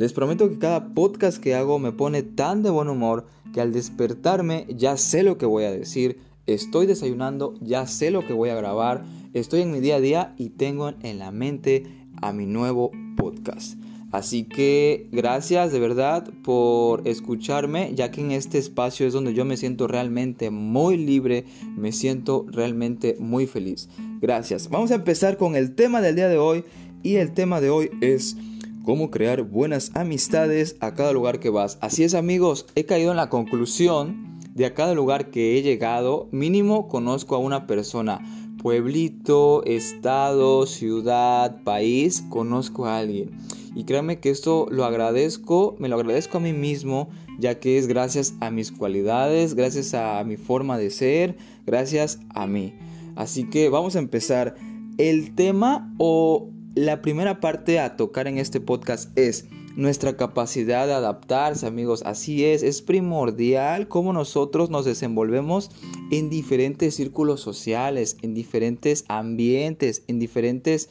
Les prometo que cada podcast que hago me pone tan de buen humor que al despertarme ya sé lo que voy a decir, estoy desayunando, ya sé lo que voy a grabar, estoy en mi día a día y tengo en la mente a mi nuevo podcast. Así que gracias de verdad por escucharme, ya que en este espacio es donde yo me siento realmente muy libre, me siento realmente muy feliz. Gracias. Vamos a empezar con el tema del día de hoy y el tema de hoy es cómo crear buenas amistades a cada lugar que vas. Así es amigos, he caído en la conclusión de a cada lugar que he llegado, mínimo conozco a una persona. Pueblito, estado, ciudad, país, conozco a alguien. Y créanme que esto lo agradezco, me lo agradezco a mí mismo, ya que es gracias a mis cualidades, gracias a mi forma de ser, gracias a mí. Así que vamos a empezar. El tema o la primera parte a tocar en este podcast es nuestra capacidad de adaptarse, amigos. Así es, es primordial cómo nosotros nos desenvolvemos en diferentes círculos sociales, en diferentes ambientes, en diferentes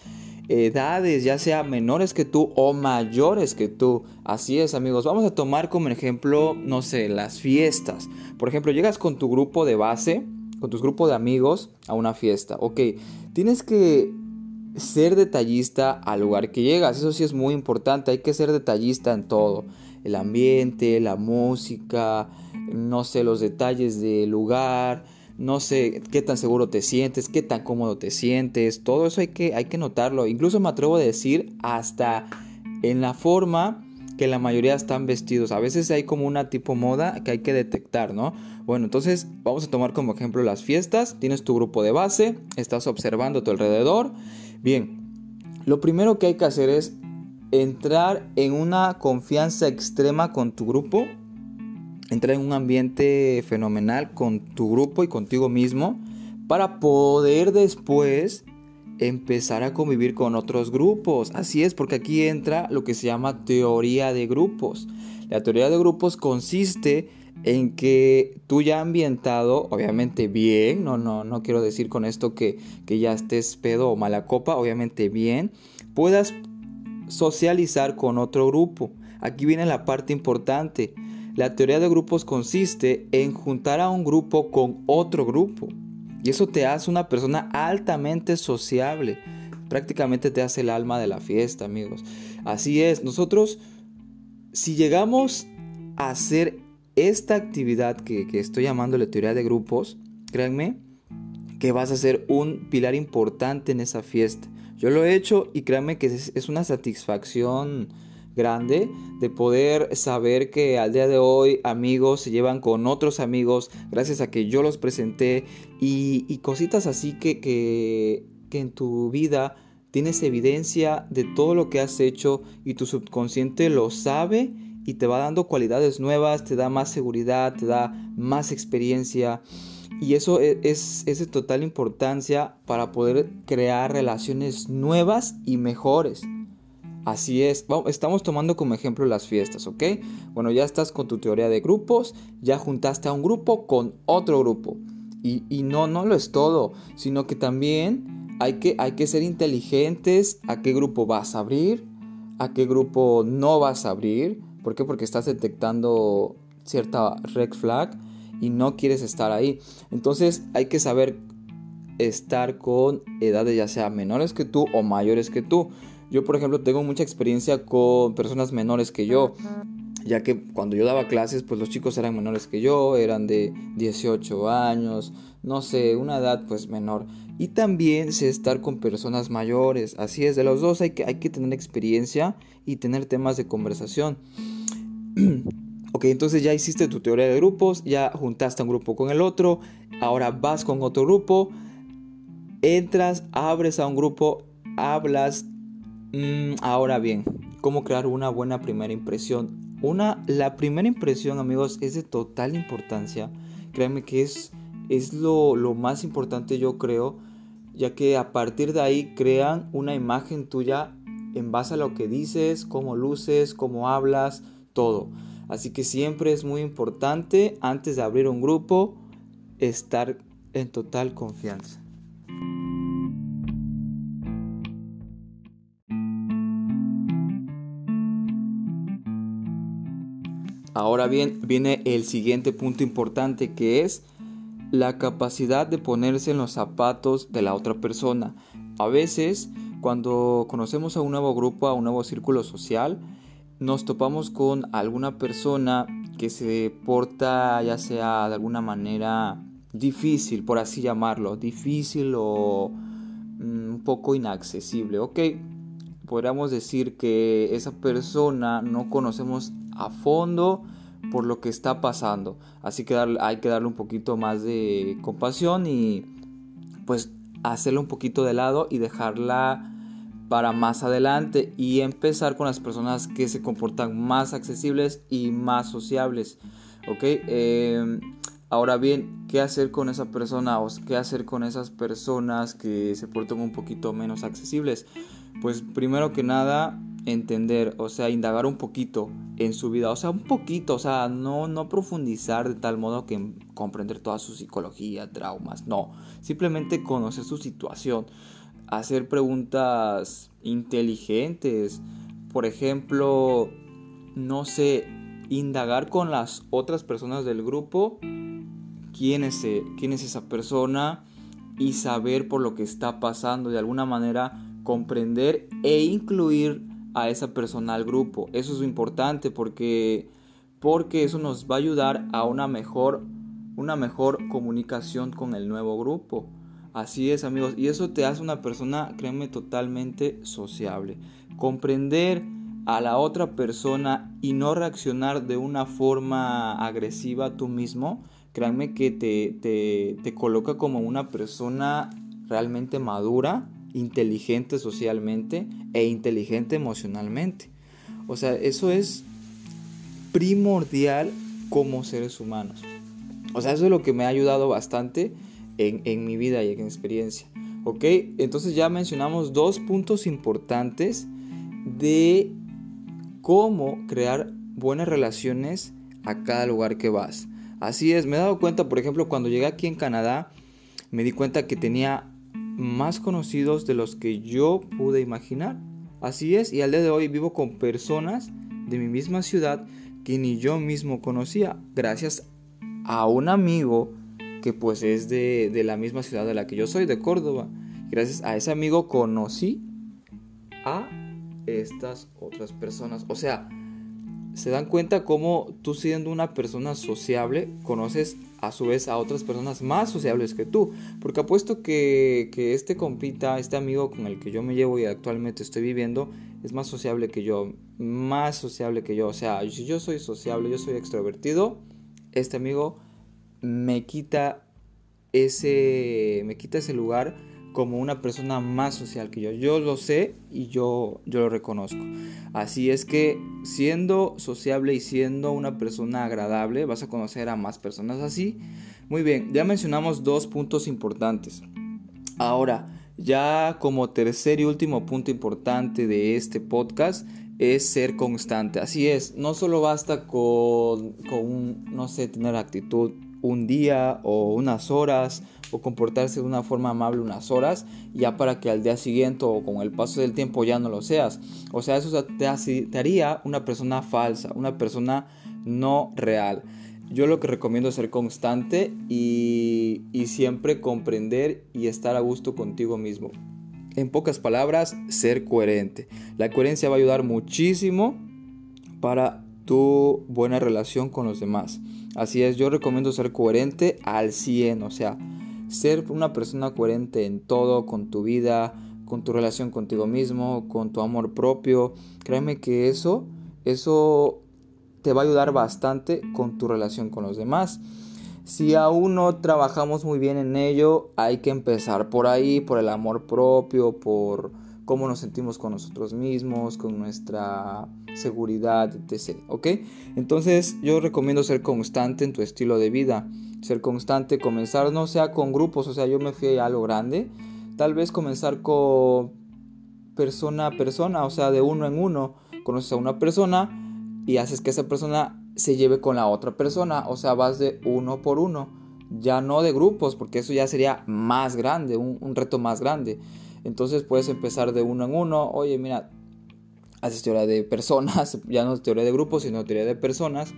edades, ya sea menores que tú o mayores que tú. Así es, amigos. Vamos a tomar como ejemplo, no sé, las fiestas. Por ejemplo, llegas con tu grupo de base, con tu grupo de amigos a una fiesta. Ok, tienes que ser detallista al lugar que llegas. Eso sí es muy importante. Hay que ser detallista en todo. El ambiente, la música, no sé, los detalles del lugar no sé qué tan seguro te sientes, qué tan cómodo te sientes, todo eso hay que, hay que notarlo. Incluso me atrevo a decir hasta en la forma que la mayoría están vestidos. A veces hay como una tipo moda que hay que detectar, ¿no? Bueno, entonces vamos a tomar como ejemplo las fiestas. Tienes tu grupo de base, estás observando a tu alrededor. Bien, lo primero que hay que hacer es entrar en una confianza extrema con tu grupo entrar en un ambiente fenomenal con tu grupo y contigo mismo para poder después empezar a convivir con otros grupos. Así es, porque aquí entra lo que se llama teoría de grupos. La teoría de grupos consiste en que tú ya ambientado, obviamente bien, no, no, no quiero decir con esto que, que ya estés pedo o mala copa, obviamente bien, puedas socializar con otro grupo. Aquí viene la parte importante. La teoría de grupos consiste en juntar a un grupo con otro grupo. Y eso te hace una persona altamente sociable. Prácticamente te hace el alma de la fiesta, amigos. Así es, nosotros, si llegamos a hacer esta actividad que, estoy llamando la teoría de grupos, créanme que vas a ser un pilar importante en esa fiesta. Yo lo he hecho y créanme que es una satisfacción grande de poder saber que al día de hoy amigos se llevan con otros amigos gracias a que yo los presenté y, cositas así que, que, que en tu vida tienes evidencia de todo lo que has hecho y tu subconsciente lo sabe y te va dando cualidades nuevas, te da más seguridad, te da más experiencia. Y eso e, es, es, de total importancia para poder crear relaciones nuevas y mejores. Así es, estamos tomando como ejemplo las fiestas, ¿ok? Bueno, ya estás con tu teoría de grupos, ya juntaste a un grupo con otro grupo. Y, no, no lo es todo, sino que también hay que, hay que ser inteligentes a qué grupo vas a abrir, a qué grupo no vas a abrir. ¿Por qué? Porque estás detectando cierta red flag y no quieres estar ahí. Entonces hay que saber estar con edades ya sea menores que tú o mayores que tú. Yo, por ejemplo, tengo mucha experiencia con personas menores que yo, ya que cuando yo daba clases, pues los chicos eran menores que yo, eran de 18 años, no sé, una edad pues menor. Y también sé estar con personas mayores, así es, de los dos hay que, hay que tener experiencia y tener temas de conversación. ok, entonces ya hiciste tu teoría de grupos, ya juntaste un grupo con el otro, ahora vas con otro grupo, entras, abres a un grupo, hablas, Mm, ahora bien, ¿cómo crear una buena primera impresión? Una, la primera impresión, amigos, es de total importancia. Créanme que es, es lo, lo más importante, yo creo, ya que a partir de ahí crean una imagen tuya en base a lo que dices, cómo luces, cómo hablas, todo. Así que siempre es muy importante, antes de abrir un grupo, estar en total confianza. Ahora bien, viene el siguiente punto importante que es la capacidad de ponerse en los zapatos de la otra persona. A veces, cuando conocemos a un nuevo grupo, a un nuevo círculo social, nos topamos con alguna persona que se porta ya sea de alguna manera difícil, por así llamarlo, difícil o mm, un poco inaccesible, ¿ok? Podríamos decir que esa persona no conocemos a fondo por lo que está pasando, así que hay que darle un poquito más de compasión y pues hacerla un poquito de lado y dejarla para más adelante y empezar con las personas que se comportan más accesibles y más sociables. ¿Ok? Em, ahora bien, ¿qué hacer con esa persona qué hacer con esas personas que se portan un poquito menos accesibles? Pues primero que nada, entender, o sea, indagar un poquito en su vida, o sea, un poquito, o sea, no, no profundizar de tal modo que comprender toda su psicología, traumas, no, simplemente conocer su situación hacer preguntas inteligentes. Por ejemplo, no sé, indagar con las otras personas del grupo quién es, e, quién es esa persona y saber por lo que está pasando, de alguna manera comprender e incluir a esa persona al grupo. Eso es importante porque porque eso nos va a ayudar a una mejor una mejor comunicación con el nuevo grupo. Así es amigos, y eso te hace una persona, créeme, totalmente sociable. Comprender a la otra persona y no reaccionar de una forma agresiva tú mismo, créanme que te, te coloca como una persona realmente madura, inteligente socialmente e inteligente emocionalmente. O sea, eso es primordial como seres humanos. O sea, eso es lo que me ha ayudado bastante en, mi vida y en experiencia. ¿Ok? Entonces ya mencionamos dos puntos importantes de cómo crear buenas relaciones a cada lugar que vas. Así es, me he dado cuenta, por ejemplo, cuando llegué aquí en Canadá, me di cuenta que tenía más conocidos de los que yo pude imaginar. Así es, y al día de hoy vivo con personas de mi misma ciudad que ni yo mismo conocía, gracias a un amigo que pues es de, la misma ciudad de la que yo soy, de Córdoba. Gracias a ese amigo conocí a estas otras personas. O sea, se dan cuenta cómo tú siendo una persona sociable, conoces a su vez a otras personas más sociables que tú. Porque apuesto que, que este compita, este amigo con el que yo me llevo y actualmente estoy viviendo, es más sociable que yo, más sociable que yo. O sea, si yo soy sociable, yo soy extrovertido, este amigo me quita ese, me quita ese lugar como una persona más social que yo. Yo lo sé y yo, yo lo reconozco. Así es que siendo sociable y siendo una persona agradable, vas a conocer a más personas así. Muy bien, ya mencionamos dos puntos importantes. Ahora, ya como tercer y último punto importante de este podcast es ser constante. Así es, no solo basta con, con no sé, tener actitud un día o unas horas o comportarse de una forma amable unas horas ya para que al día siguiente o con el paso del tiempo ya no lo seas. O sea, eso te, haría una persona falsa, una persona no real. Yo lo que recomiendo es ser constante y, y siempre comprender y estar a gusto contigo mismo. En pocas palabras, ser coherente. La coherencia va a ayudar muchísimo para tu buena relación con los demás. Así es, yo recomiendo ser coherente al 100, o sea, ser una persona coherente en todo, con tu vida, con tu relación contigo mismo, con tu amor propio. Créeme que eso, eso te va a ayudar bastante con tu relación con los demás. Si aún no trabajamos muy bien en ello, hay que empezar por ahí, por el amor propio, por cómo nos sentimos con nosotros mismos, con nuestra seguridad, etc. ¿Ok? Entonces yo recomiendo ser constante en tu estilo de vida. Ser constante, comenzar no sea con grupos, o sea, yo me fui a lo grande. Tal vez comenzar con persona a persona, o sea, de uno en uno. Conoces a una persona y haces que esa persona se lleve con la otra persona, o sea, vas de uno por uno, ya no de grupos, porque eso ya sería más grande, un, un reto más grande. Entonces puedes empezar de uno en uno. Oye, mira, haces teoría de personas, ya no teoría de grupos, sino teoría de personas.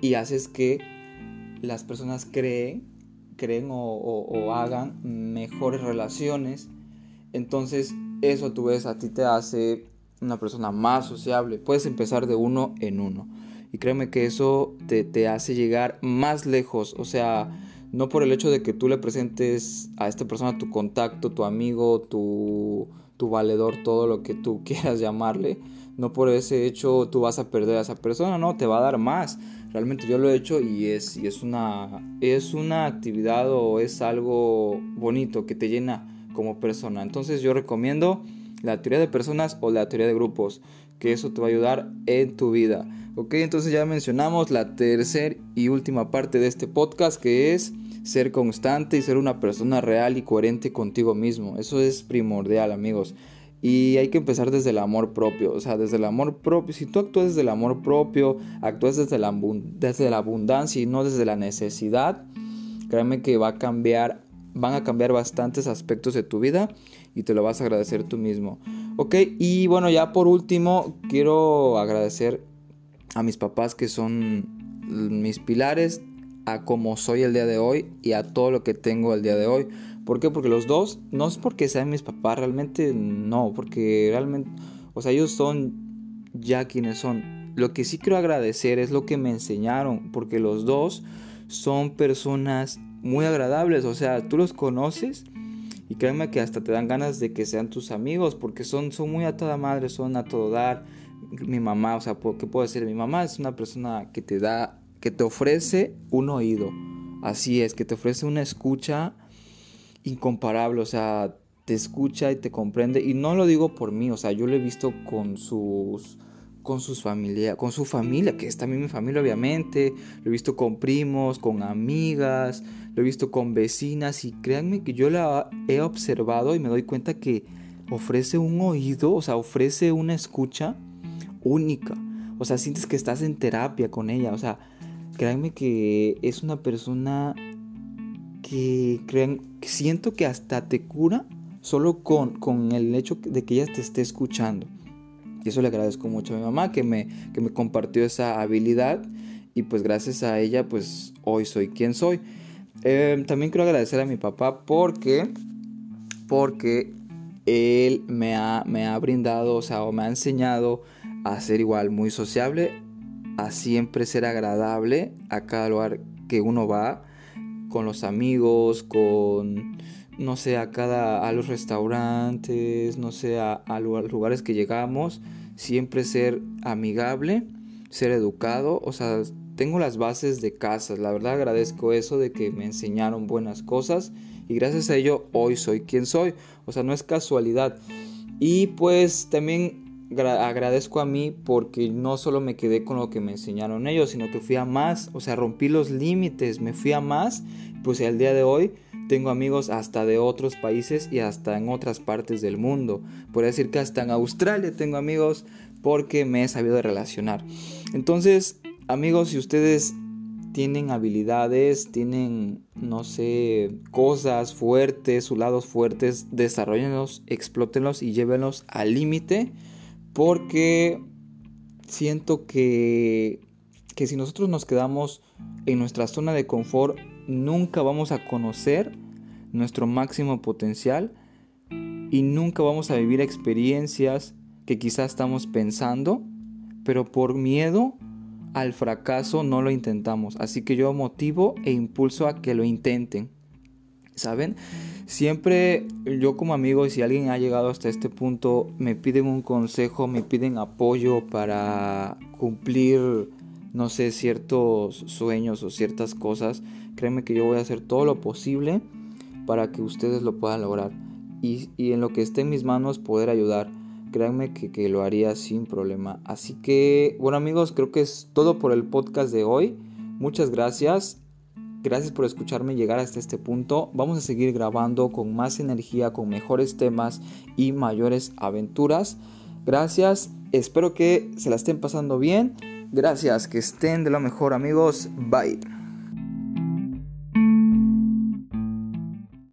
y haces que las personas creen, creen o, hagan mejores relaciones. Entonces eso tú ves a ti te hace una persona más sociable. Puedes empezar de uno en uno. Y créeme que eso te, te hace llegar más lejos. O sea, no por el hecho de que tú le presentes a esta persona tu contacto, tu amigo, tu, tu valedor, todo lo que tú quieras llamarle. No por ese hecho tú vas a perder a esa persona, no, te va a dar más. Realmente yo lo he hecho y es, y es, una, es una actividad o es algo bonito que te llena como persona. Entonces yo recomiendo la teoría de personas o la teoría de grupos, que eso te va a ayudar en tu vida. Ok, entonces ya mencionamos la tercera y última parte de este podcast que es ser constante y ser una persona real y coherente contigo mismo. Eso es primordial, amigos. Y hay que empezar desde el amor propio, o sea, desde el amor propio. Si tú actúas desde el amor propio, actúas desde la, desde la abundancia y no desde la necesidad, créeme que va a cambiar, van a cambiar bastantes aspectos de tu vida y te lo vas a agradecer tú mismo. Ok, y bueno, ya por último, quiero agradecer a mis papás que son mis pilares a como soy el día de hoy y a todo lo que tengo el día de hoy. ¿Por qué? Porque los dos, no es porque sean mis papás, realmente no, porque realmente, o sea, ellos son ya quienes son. Lo que sí quiero agradecer es lo que me enseñaron, porque los dos son personas muy agradables, o sea, tú los conoces y créeme que hasta te dan ganas de que sean tus amigos, porque son, son muy a toda madre, son a todo dar. Mi mamá, o sea, ¿qué puedo decir? Mi mamá es una persona que te da, que te ofrece un oído. Así es, que te ofrece una escucha incomparable, o sea, te escucha y te comprende. Y no lo digo por mí, o sea, yo lo he visto con sus con sus familia, con su familia, que es también mi familia obviamente, lo he visto con primos, con amigas, lo he visto con vecinas y créanme que yo la he observado y me doy cuenta que ofrece un oído, o sea, ofrece una escucha única. O sea, sientes que estás en terapia con ella, o sea, créanme que es una persona que crean, siento que hasta te cura solo con, con el hecho de que ella te esté escuchando. Y eso le agradezco mucho a mi mamá que me, que me compartió esa habilidad y pues gracias a ella pues hoy soy quien soy. Em, también quiero agradecer a mi papá porque, porque él me ha, me ha brindado, o sea, o me ha enseñado a ser igual muy sociable, a siempre ser agradable a cada lugar que uno va con los amigos, con, no sé, a cada, a los restaurantes, no sé, a, los lugares que llegamos, siempre ser amigable, ser educado, o sea, tengo las bases de casa, la verdad agradezco eso de que me enseñaron buenas cosas y gracias a ello hoy soy quien soy, o sea, no es casualidad. Y pues también agradezco a mí porque no solo me quedé con lo que me enseñaron ellos, sino que fui a más, o sea, rompí los límites, me fui a más, pues al día de hoy tengo amigos hasta de otros países y hasta en otras partes del mundo. Podría decir que hasta en Australia tengo amigos porque me he sabido relacionar. Entonces, amigos, si ustedes tienen habilidades, tienen, no sé, cosas fuertes, sus lados fuertes, desarrollenlos, explótenlos y llévenlos al límite porque siento que, que si nosotros nos quedamos en nuestra zona de confort, nunca vamos a conocer nuestro máximo potencial y nunca vamos a vivir experiencias que quizás estamos pensando, pero por miedo al fracaso no lo intentamos. Así que yo motivo e impulso a que lo intenten. ¿Saben? Siempre yo como amigo, y si alguien ha llegado hasta este punto, me piden un consejo, me piden apoyo para cumplir, no sé, ciertos sueños o ciertas cosas, créeme que yo voy a hacer todo lo posible para que ustedes lo puedan lograr. Y, en lo que esté en mis manos poder ayudar. Créanme que, que lo haría sin problema. Así que, bueno amigos, creo que es todo por el podcast de hoy. Muchas gracias Gracias por escucharme llegar hasta este punto. Vamos a seguir grabando con más energía, con mejores temas y mayores aventuras. Gracias, espero que se la estén pasando bien. Gracias, que estén de lo mejor amigos. Bye.